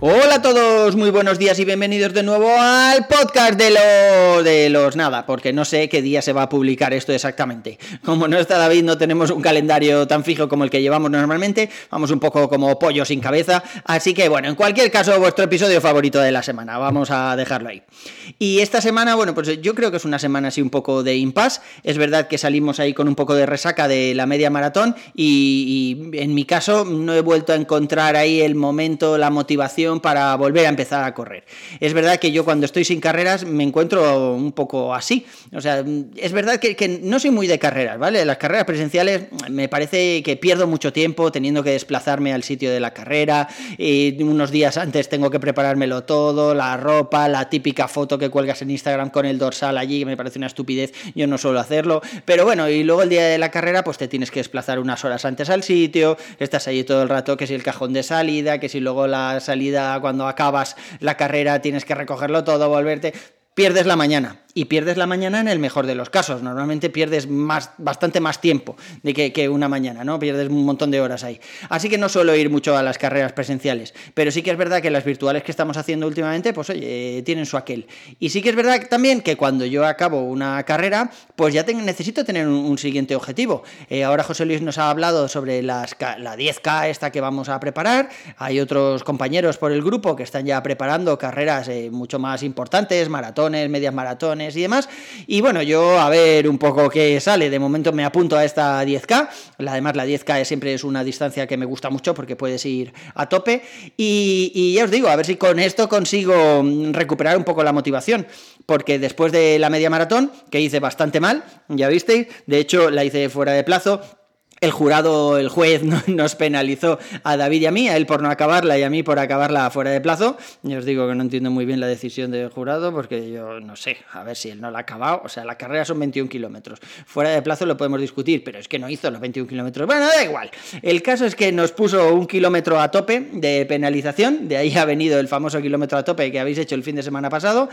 Hola a todos, muy buenos días y bienvenidos de nuevo al podcast de, lo, de los nada, porque no sé qué día se va a publicar esto exactamente. Como no está David, no tenemos un calendario tan fijo como el que llevamos normalmente, vamos un poco como pollo sin cabeza, así que bueno, en cualquier caso, vuestro episodio favorito de la semana, vamos a dejarlo ahí. Y esta semana, bueno, pues yo creo que es una semana así un poco de impasse, es verdad que salimos ahí con un poco de resaca de la media maratón y, y en mi caso no he vuelto a encontrar ahí el momento, la motivación, para volver a empezar a correr. Es verdad que yo cuando estoy sin carreras me encuentro un poco así. O sea, es verdad que, no soy muy de carreras, ¿vale? Las carreras presenciales me parece que pierdo mucho tiempo teniendo que desplazarme al sitio de la carrera. Y unos días antes tengo que preparármelo todo, la ropa, la típica foto que cuelgas en Instagram con el dorsal allí, me parece una estupidez, yo no suelo hacerlo. Pero bueno, y luego el día de la carrera, pues te tienes que desplazar unas horas antes al sitio, estás allí todo el rato, que si el cajón de salida, que si luego la salida cuando acabas la carrera tienes que recogerlo todo, volverte, pierdes la mañana y pierdes la mañana en el mejor de los casos. Normalmente pierdes más, bastante más tiempo de que, una mañana, ¿no? Pierdes un montón de horas ahí. Así que no suelo ir mucho a las carreras presenciales, pero sí que es verdad que las virtuales que estamos haciendo últimamente, pues oye, tienen su aquel. Y sí que es verdad también que cuando yo acabo una carrera, pues ya necesito tener un, siguiente objetivo. Eh, ahora José Luis nos ha hablado sobre la 10K esta que vamos a preparar. Hay otros compañeros por el grupo que están ya preparando carreras eh, mucho más importantes, maratones, medias maratones y demás. Y bueno, yo a ver un poco qué sale. De momento me apunto a esta 10K. Además, la 10K siempre es una distancia que me gusta mucho porque puedes ir a tope. Y, y ya os digo, a ver si con esto consigo recuperar un poco la motivación. Porque después de la media maratón, que hice bastante mal, ya visteis, de hecho la hice fuera de plazo, el jurado, el juez nos penalizó a David y a mí, a él por no acabarla y a mí por acabarla fuera de plazo. Yo os digo que no entiendo muy bien la decisión del jurado porque yo no sé, a ver si él no la ha acabado. O sea, la carrera son 21 kilómetros. Fuera de plazo lo podemos discutir, pero es que no hizo los 21 kilómetros. Bueno, da igual. El caso es que nos puso un kilómetro a tope de penalización. De ahí ha venido el famoso kilómetro a tope que habéis hecho el fin de semana pasado.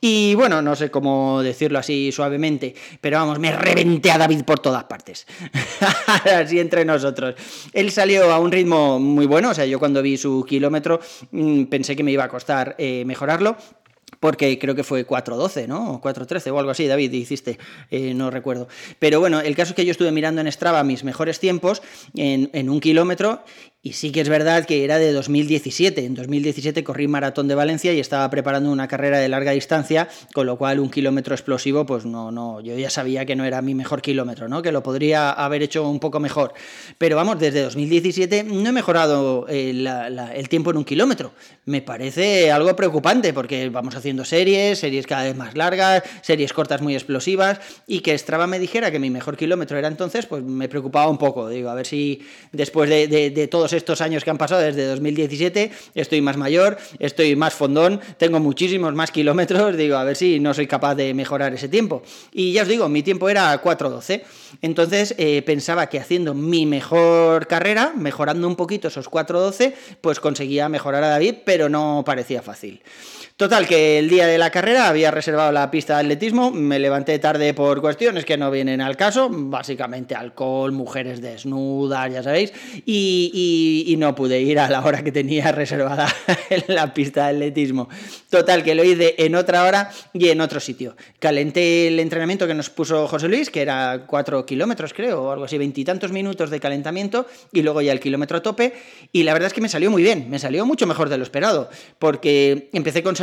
Y bueno, no sé cómo decirlo así suavemente, pero vamos, me reventé a David por todas partes. así entre nosotros. Él salió a un ritmo muy bueno, o sea, yo cuando vi su kilómetro mm, pensé que me iba a costar eh, mejorarlo, porque creo que fue 4.12, ¿no? O 4.13 o algo así, David, hiciste, eh, no recuerdo. Pero bueno, el caso es que yo estuve mirando en Strava mis mejores tiempos en, en un kilómetro y sí que es verdad que era de 2017. En 2017 corrí Maratón de Valencia y estaba preparando una carrera de larga distancia, con lo cual un kilómetro explosivo, pues no, no, yo ya sabía que no era mi mejor kilómetro, ¿no? Que lo podría haber hecho un poco mejor. Pero vamos, desde 2017 no he mejorado el, eh, el tiempo en un kilómetro. Me parece algo preocupante porque vamos haciendo series, series cada vez más largas, series cortas muy explosivas, y que Strava me dijera que mi mejor kilómetro era entonces, pues me preocupaba un poco. Digo, a ver si después de, de, de todos estos años que han pasado desde 2017, estoy más mayor, estoy más fondón, tengo muchísimos más kilómetros, digo, a ver si no soy capaz de mejorar ese tiempo. Y ya os digo, mi tiempo era 4.12. Entonces eh, pensaba que haciendo mi mejor carrera, mejorando un poquito esos 4.12, pues conseguía mejorar a David, pero no parecía fácil. Total, que el día de la carrera había reservado la pista de atletismo, me levanté tarde por cuestiones que no vienen al caso, básicamente alcohol, mujeres desnudas, ya sabéis, y, no pude ir a la hora que tenía reservada en la pista de atletismo. Total, que lo hice en otra hora y en otro sitio. Calenté el entrenamiento que nos puso José Luis, que era 4 kilómetros creo, o algo así, veintitantos minutos de calentamiento, y luego ya el kilómetro a tope, y la verdad es que me salió muy bien, me salió mucho mejor de lo esperado, porque empecé con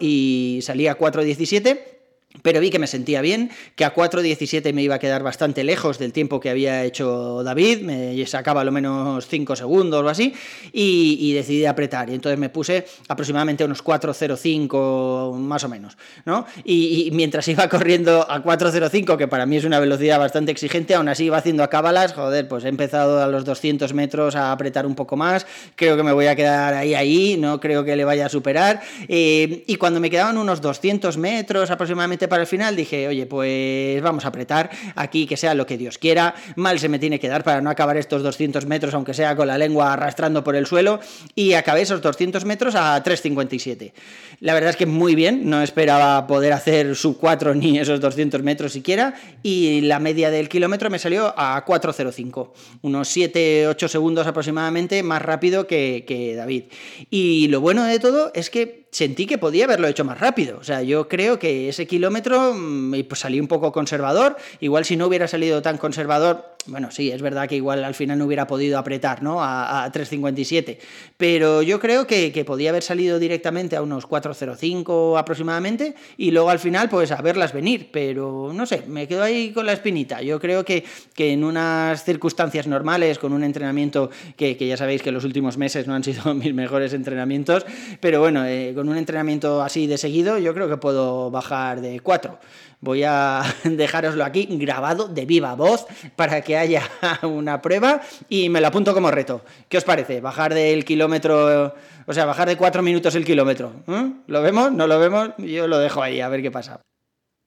y salía 4.17 pero vi que me sentía bien, que a 4.17 me iba a quedar bastante lejos del tiempo que había hecho David, me sacaba lo menos 5 segundos o así, y, decidí apretar. Y entonces me puse aproximadamente unos 4.05 más o menos, ¿no? Y, mientras iba corriendo a 4.05, que para mí es una velocidad bastante exigente, aún así iba haciendo cábalas, joder, pues he empezado a los 200 metros a apretar un poco más, creo que me voy a quedar ahí, ahí, no creo que le vaya a superar. Eh, y cuando me quedaban unos 200 metros aproximadamente para el final dije, oye, pues vamos a apretar aquí, que sea lo que Dios quiera, mal se me tiene que dar para no acabar estos 200 metros, aunque sea con la lengua arrastrando por el suelo, y acabé esos 200 metros a 3.57. La verdad es que muy bien, no esperaba poder hacer sub 4 ni esos 200 metros siquiera, y la media del kilómetro me salió a 4.05, unos 7-8 segundos aproximadamente más rápido que, que David. Y lo bueno de todo es que sentí que podía haberlo hecho más rápido. O sea, yo creo que ese kilómetro mm, pues salí un poco conservador. Igual si no hubiera salido tan conservador, bueno, sí, es verdad que igual al final no hubiera podido apretar, ¿no? A, 3.57. Pero yo creo que, podía haber salido directamente a unos 4.05 aproximadamente y luego al final, pues a verlas venir. Pero no sé, me quedo ahí con la espinita. Yo creo que, que en unas circunstancias normales, con un entrenamiento que, ya sabéis que los últimos meses no han sido mis mejores entrenamientos, pero bueno, eh, con un entrenamiento así de seguido, yo creo que puedo bajar de 4. Voy a dejároslo aquí grabado de viva voz para que haya una prueba y me lo apunto como reto. ¿Qué os parece? Bajar del kilómetro, o sea, bajar de 4 minutos el kilómetro. ¿Eh? ¿Lo vemos? ¿No lo vemos? Yo lo dejo ahí, a ver qué pasa.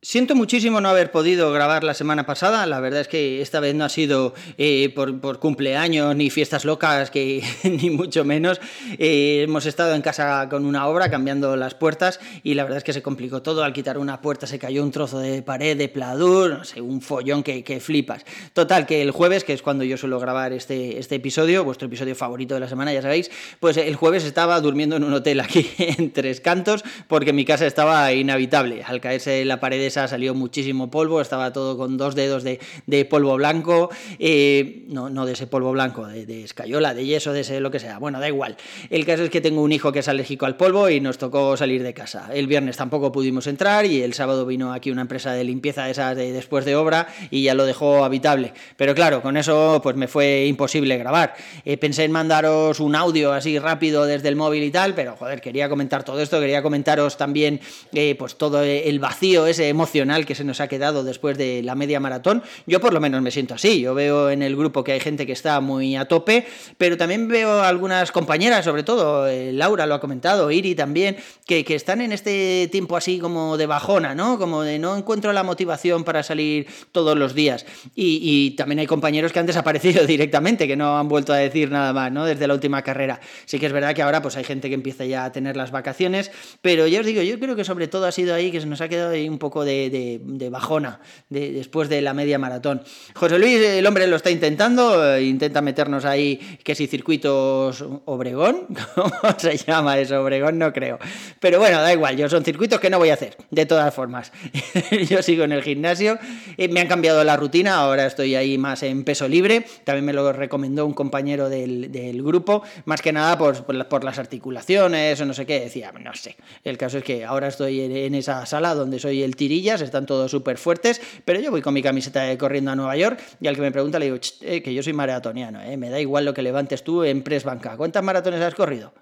Siento muchísimo no haber podido grabar la semana pasada, la verdad es que esta vez no ha sido eh, por, cumpleaños ni fiestas locas, que ni mucho menos. Eh, hemos estado en casa con una obra cambiando las puertas y la verdad es que se complicó todo. Al quitar una puerta se cayó un trozo de pared de pladur, no sé, un follón que, flipas. Total, que el jueves, que es cuando yo suelo grabar este, este episodio, vuestro episodio favorito de la semana, ya sabéis, pues el jueves estaba durmiendo en un hotel aquí en Tres Cantos porque mi casa estaba inhabitable. Al caerse la pared salió muchísimo polvo, estaba todo con dos dedos de, polvo blanco, eh, no, no de ese polvo blanco, de, escayola, de yeso, de ese lo que sea. Bueno, da igual. El caso es que tengo un hijo que es alérgico al polvo y nos tocó salir de casa. El viernes tampoco pudimos entrar y el sábado vino aquí una empresa de limpieza esa de después de obra y ya lo dejó habitable. Pero claro, con eso pues me fue imposible grabar. Eh, pensé en mandaros un audio así rápido desde el móvil y tal, pero joder, quería comentar todo esto, quería comentaros también eh, pues todo el vacío ese emocional que se nos ha quedado después de la media maratón. Yo por lo menos me siento así. Yo veo en el grupo que hay gente que está muy a tope, pero también veo algunas compañeras, sobre todo eh, Laura lo ha comentado, Iri también, que, están en este tiempo así como de bajona, ¿no? Como de no encuentro la motivación para salir todos los días. Y, también hay compañeros que han desaparecido directamente, que no han vuelto a decir nada más, ¿no? Desde la última carrera. Sí que es verdad que ahora pues hay gente que empieza ya a tener las vacaciones, pero ya os digo, yo creo que sobre todo ha sido ahí que se nos ha quedado ahí un poco de de, bajona después de la media maratón. José Luis, el hombre lo está intentando, eh, intenta meternos ahí, que si circuitos Obregón, ¿cómo se llama eso? Obregón no creo. Pero bueno, da igual, yo son circuitos que no voy a hacer, de todas formas. yo sigo en el gimnasio, eh, me han cambiado la rutina, ahora estoy ahí más en peso libre, también me lo recomendó un compañero del, grupo, más que nada por, por, las articulaciones o no sé qué, decía, no sé. El caso es que ahora estoy en, esa sala donde soy el están todos súper fuertes, pero yo voy con mi camiseta corriendo a Nueva York y al que me pregunta le digo, eh, que yo soy maratoniano, eh, me da igual lo que levantes tú en press banca, ¿cuántas maratones has corrido?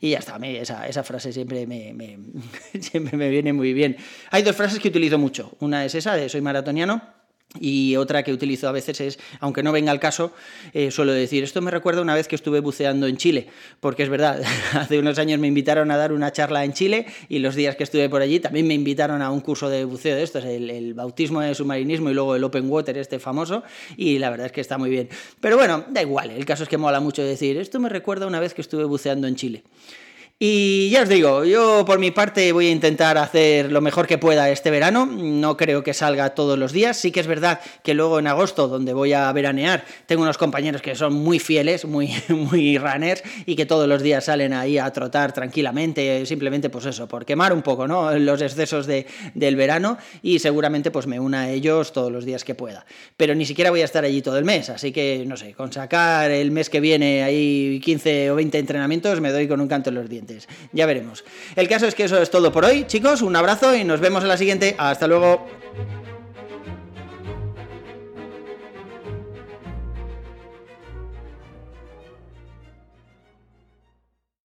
Y ya está, esa, esa frase siempre me, siempre me viene muy bien. Hay dos frases que utilizo mucho, una es esa de soy maratoniano y otra que utilizo a veces es, aunque no venga al caso, eh, suelo decir, esto me recuerda una vez que estuve buceando en Chile, porque es verdad, hace unos años me invitaron a dar una charla en Chile y los días que estuve por allí también me invitaron a un curso de buceo de estos, el, el bautismo de submarinismo y luego el open water este famoso, y la verdad es que está muy bien. Pero bueno, da igual, el caso es que mola mucho decir, esto me recuerda una vez que estuve buceando en Chile. Y ya os digo, yo por mi parte voy a intentar hacer lo mejor que pueda este verano. No creo que salga todos los días. Sí que es verdad que luego en agosto, donde voy a veranear, tengo unos compañeros que son muy fieles, muy, muy runners y que todos los días salen ahí a trotar tranquilamente, simplemente pues eso, por quemar un poco ¿no? los excesos de, del verano y seguramente pues me una a ellos todos los días que pueda. Pero ni siquiera voy a estar allí todo el mes, así que no sé, con sacar el mes que viene ahí 15 o 20 entrenamientos me doy con un canto en los dientes. Ya veremos. El caso es que eso es todo por hoy, chicos. Un abrazo y nos vemos en la siguiente. Hasta luego.